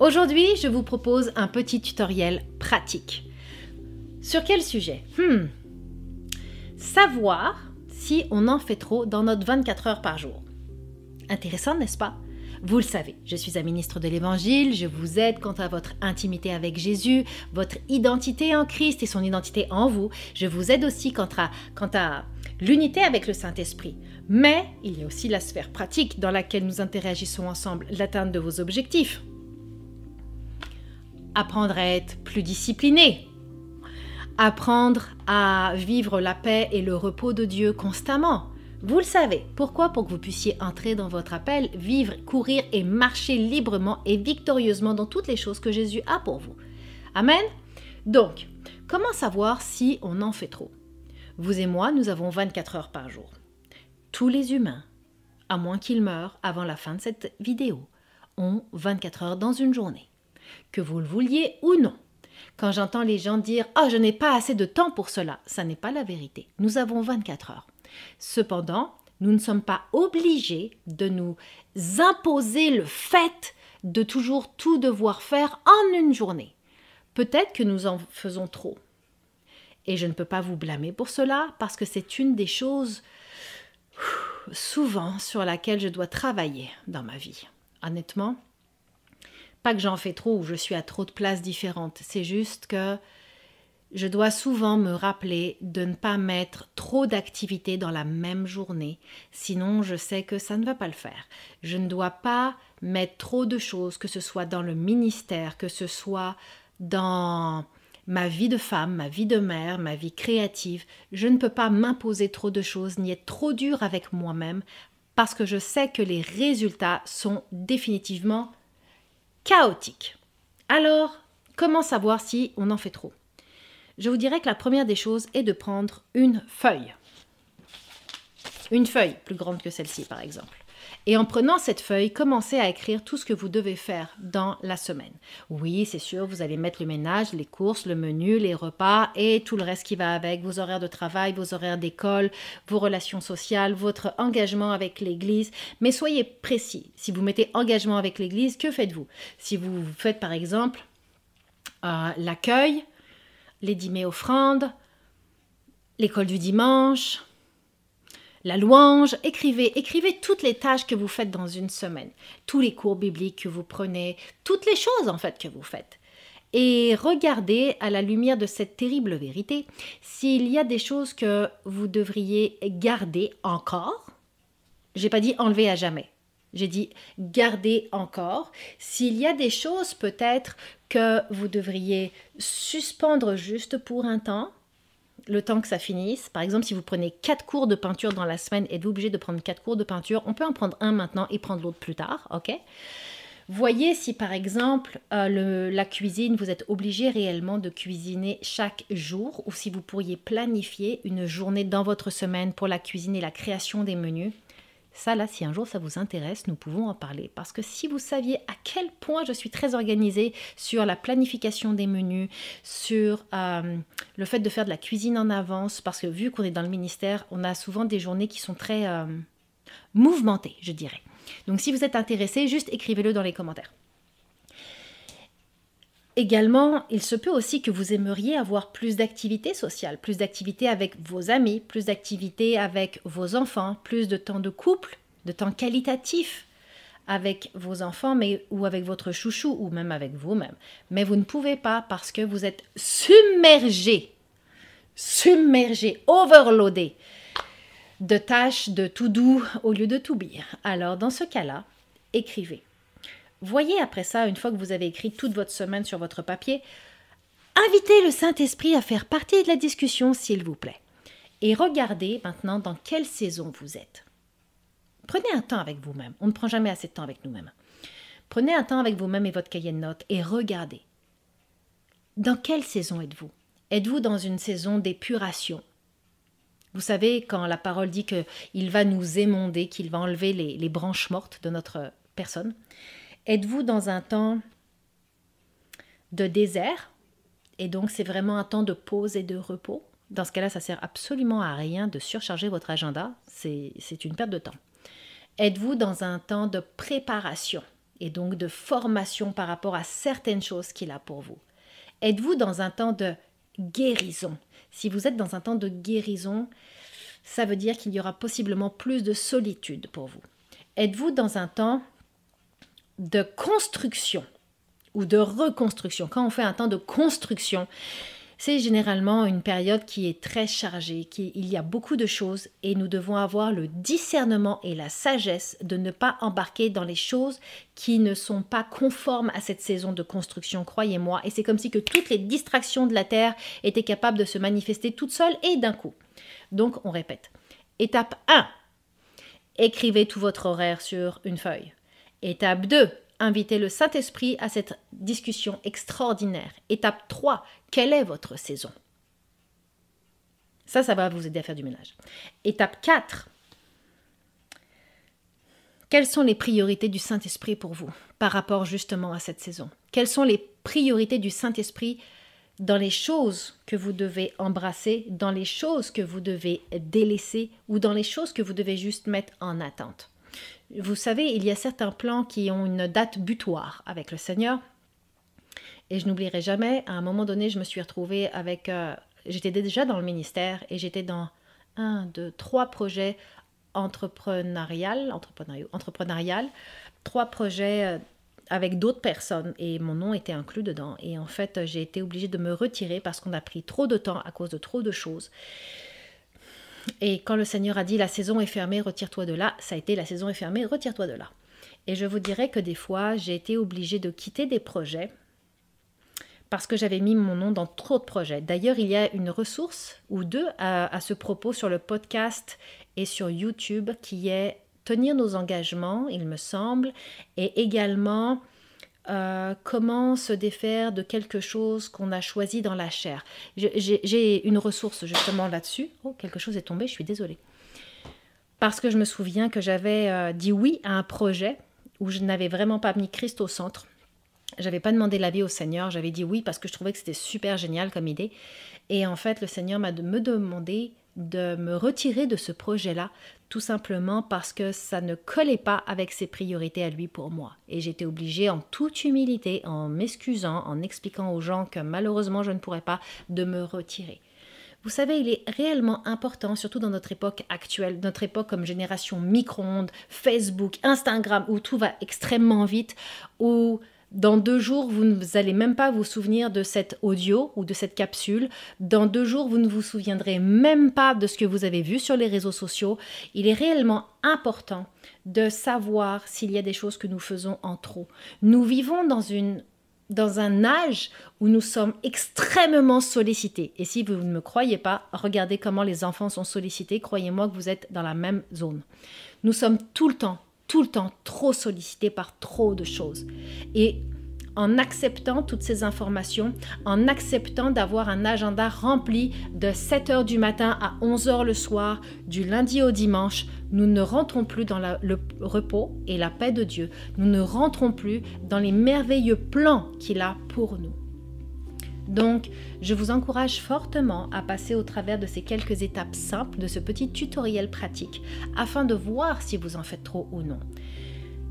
Aujourd'hui, je vous propose un petit tutoriel pratique. Sur quel sujet? Hmm. Savoir si on en fait trop dans notre 24 heures par jour. Intéressant, n'est-ce pas? Vous le savez, je suis un ministre de l'Évangile, je vous aide quant à votre intimité avec Jésus, votre identité en Christ et son identité en vous. Je vous aide aussi quant à, quant à l'unité avec le Saint-Esprit. Mais il y a aussi la sphère pratique dans laquelle nous interagissons ensemble, l'atteinte de vos objectifs. Apprendre à être plus discipliné. Apprendre à vivre la paix et le repos de Dieu constamment. Vous le savez. Pourquoi? Pour que vous puissiez entrer dans votre appel, vivre, courir et marcher librement et victorieusement dans toutes les choses que Jésus a pour vous. Amen Donc, comment savoir si on en fait trop? Vous et moi, nous avons 24 heures par jour. Tous les humains, à moins qu'ils meurent avant la fin de cette vidéo, ont 24 heures dans une journée. Que vous le vouliez ou non. Quand j'entends les gens dire ⁇ oh, je n'ai pas assez de temps pour cela ⁇ ça n'est pas la vérité. Nous avons 24 heures. Cependant, nous ne sommes pas obligés de nous imposer le fait de toujours tout devoir faire en une journée. Peut-être que nous en faisons trop. Et je ne peux pas vous blâmer pour cela parce que c'est une des choses souvent sur laquelle je dois travailler dans ma vie. Honnêtement, pas que j'en fais trop ou je suis à trop de places différentes, c'est juste que je dois souvent me rappeler de ne pas mettre trop d'activités dans la même journée, sinon je sais que ça ne va pas le faire. Je ne dois pas mettre trop de choses, que ce soit dans le ministère, que ce soit dans ma vie de femme, ma vie de mère, ma vie créative. Je ne peux pas m'imposer trop de choses, ni être trop dur avec moi-même, parce que je sais que les résultats sont définitivement chaotiques. Alors, comment savoir si on en fait trop? Je vous dirais que la première des choses est de prendre une feuille. Une feuille plus grande que celle-ci, par exemple. Et en prenant cette feuille, commencez à écrire tout ce que vous devez faire dans la semaine. Oui, c'est sûr, vous allez mettre le ménage, les courses, le menu, les repas et tout le reste qui va avec, vos horaires de travail, vos horaires d'école, vos relations sociales, votre engagement avec l'Église. Mais soyez précis. Si vous mettez engagement avec l'Église, que faites-vous? Si vous faites par exemple euh, l'accueil, les dîmers offrandes, l'école du dimanche, la louange, écrivez, écrivez toutes les tâches que vous faites dans une semaine, tous les cours bibliques que vous prenez, toutes les choses en fait que vous faites. Et regardez à la lumière de cette terrible vérité s'il y a des choses que vous devriez garder encore. J'ai pas dit enlever à jamais. J'ai dit garder encore. S'il y a des choses peut-être que vous devriez suspendre juste pour un temps, le temps que ça finisse. Par exemple, si vous prenez quatre cours de peinture dans la semaine, êtes-vous obligé de prendre quatre cours de peinture? On peut en prendre un maintenant et prendre l'autre plus tard, ok? Voyez si par exemple euh, la cuisine, vous êtes obligé réellement de cuisiner chaque jour ou si vous pourriez planifier une journée dans votre semaine pour la cuisine et la création des menus. Ça, là, si un jour ça vous intéresse, nous pouvons en parler. Parce que si vous saviez à quel point je suis très organisée sur la planification des menus, sur euh, le fait de faire de la cuisine en avance, parce que vu qu'on est dans le ministère, on a souvent des journées qui sont très euh, mouvementées, je dirais. Donc si vous êtes intéressé, juste écrivez-le dans les commentaires. Également, il se peut aussi que vous aimeriez avoir plus d'activités sociales, plus d'activités avec vos amis, plus d'activités avec vos enfants, plus de temps de couple, de temps qualitatif avec vos enfants mais, ou avec votre chouchou ou même avec vous-même. Mais vous ne pouvez pas parce que vous êtes submergé, submergé, overloadé de tâches de tout doux au lieu de tout bien. Alors dans ce cas-là, écrivez Voyez après ça, une fois que vous avez écrit toute votre semaine sur votre papier, invitez le Saint-Esprit à faire partie de la discussion, s'il vous plaît. Et regardez maintenant dans quelle saison vous êtes. Prenez un temps avec vous-même. On ne prend jamais assez de temps avec nous-mêmes. Prenez un temps avec vous-même et votre cahier de notes et regardez. Dans quelle saison êtes-vous? Êtes-vous dans une saison d'épuration? Vous savez, quand la parole dit qu'il va nous émonder, qu'il va enlever les, les branches mortes de notre personne, Êtes-vous dans un temps de désert? Et donc c'est vraiment un temps de pause et de repos? Dans ce cas-là, ça sert absolument à rien de surcharger votre agenda, c'est une perte de temps. Êtes-vous dans un temps de préparation et donc de formation par rapport à certaines choses qu'il a pour vous? Êtes-vous dans un temps de guérison? Si vous êtes dans un temps de guérison, ça veut dire qu'il y aura possiblement plus de solitude pour vous. Êtes-vous dans un temps de construction ou de reconstruction Quand on fait un temps de construction, c'est généralement une période qui est très chargée, qui, il y a beaucoup de choses et nous devons avoir le discernement et la sagesse de ne pas embarquer dans les choses qui ne sont pas conformes à cette saison de construction, croyez-moi. Et c'est comme si que toutes les distractions de la Terre étaient capables de se manifester toutes seules et d'un coup. Donc on répète. Étape 1. Écrivez tout votre horaire sur une feuille. Étape 2 invitez le Saint-Esprit à cette discussion extraordinaire. Étape 3, quelle est votre saison? Ça, ça va vous aider à faire du ménage. Étape 4, quelles sont les priorités du Saint-Esprit pour vous par rapport justement à cette saison? Quelles sont les priorités du Saint-Esprit dans les choses que vous devez embrasser, dans les choses que vous devez délaisser ou dans les choses que vous devez juste mettre en attente? Vous savez, il y a certains plans qui ont une date butoir avec le Seigneur. Et je n'oublierai jamais, à un moment donné, je me suis retrouvée avec... Euh, j'étais déjà dans le ministère et j'étais dans un, deux, trois projets entrepreneurial, entrepreneurial, trois projets euh, avec d'autres personnes et mon nom était inclus dedans. Et en fait, j'ai été obligée de me retirer parce qu'on a pris trop de temps à cause de trop de choses. Et quand le Seigneur a dit la saison est fermée, retire-toi de là, ça a été la saison est fermée, retire-toi de là. Et je vous dirais que des fois, j'ai été obligée de quitter des projets parce que j'avais mis mon nom dans trop de projets. D'ailleurs, il y a une ressource ou deux à, à, ce propos sur le podcast et sur YouTube qui est tenir nos engagements, il me semble, et également euh, comment se défaire de quelque chose qu'on a choisi dans la chair? J'ai une ressource justement là-dessus. Oh, quelque chose est tombé, je suis désolée. Parce que je me souviens que j'avais euh, dit oui à un projet où je n'avais vraiment pas mis Christ au centre. J'avais pas demandé l'avis au Seigneur, j'avais dit oui parce que je trouvais que c'était super génial comme idée. Et en fait, le Seigneur m'a de me demander de me retirer de ce projet-là, tout simplement parce que ça ne collait pas avec ses priorités à lui pour moi. Et j'étais obligée, en toute humilité, en m'excusant, en expliquant aux gens que malheureusement je ne pourrais pas, de me retirer. Vous savez, il est réellement important, surtout dans notre époque actuelle, notre époque comme génération micro-ondes, Facebook, Instagram, où tout va extrêmement vite, où dans deux jours, vous ne allez même pas vous souvenir de cet audio ou de cette capsule. Dans deux jours, vous ne vous souviendrez même pas de ce que vous avez vu sur les réseaux sociaux. Il est réellement important de savoir s'il y a des choses que nous faisons en trop. Nous vivons dans une dans un âge où nous sommes extrêmement sollicités. Et si vous ne me croyez pas, regardez comment les enfants sont sollicités. Croyez-moi que vous êtes dans la même zone. Nous sommes tout le temps tout le temps trop sollicité par trop de choses. Et en acceptant toutes ces informations, en acceptant d'avoir un agenda rempli de 7 heures du matin à 11 heures le soir, du lundi au dimanche, nous ne rentrons plus dans le repos et la paix de Dieu. Nous ne rentrons plus dans les merveilleux plans qu'il a pour nous. Donc, je vous encourage fortement à passer au travers de ces quelques étapes simples, de ce petit tutoriel pratique, afin de voir si vous en faites trop ou non.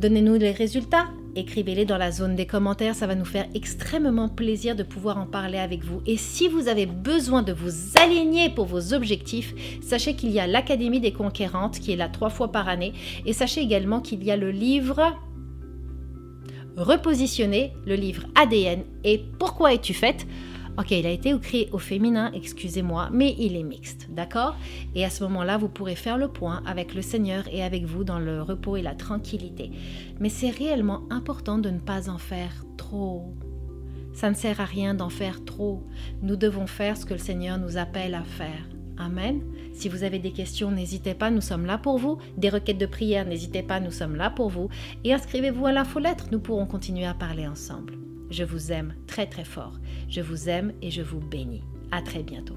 Donnez-nous les résultats, écrivez-les dans la zone des commentaires, ça va nous faire extrêmement plaisir de pouvoir en parler avec vous. Et si vous avez besoin de vous aligner pour vos objectifs, sachez qu'il y a l'Académie des conquérantes qui est là trois fois par année. Et sachez également qu'il y a le livre Repositionner, le livre ADN et Pourquoi es-tu faite? Ok, il a été écrit au féminin, excusez-moi, mais il est mixte, d'accord? Et à ce moment-là, vous pourrez faire le point avec le Seigneur et avec vous dans le repos et la tranquillité. Mais c'est réellement important de ne pas en faire trop. Ça ne sert à rien d'en faire trop. Nous devons faire ce que le Seigneur nous appelle à faire. Amen. Si vous avez des questions, n'hésitez pas, nous sommes là pour vous. Des requêtes de prière, n'hésitez pas, nous sommes là pour vous. Et inscrivez-vous à l'infolettre, nous pourrons continuer à parler ensemble. Je vous aime très très fort. Je vous aime et je vous bénis. À très bientôt.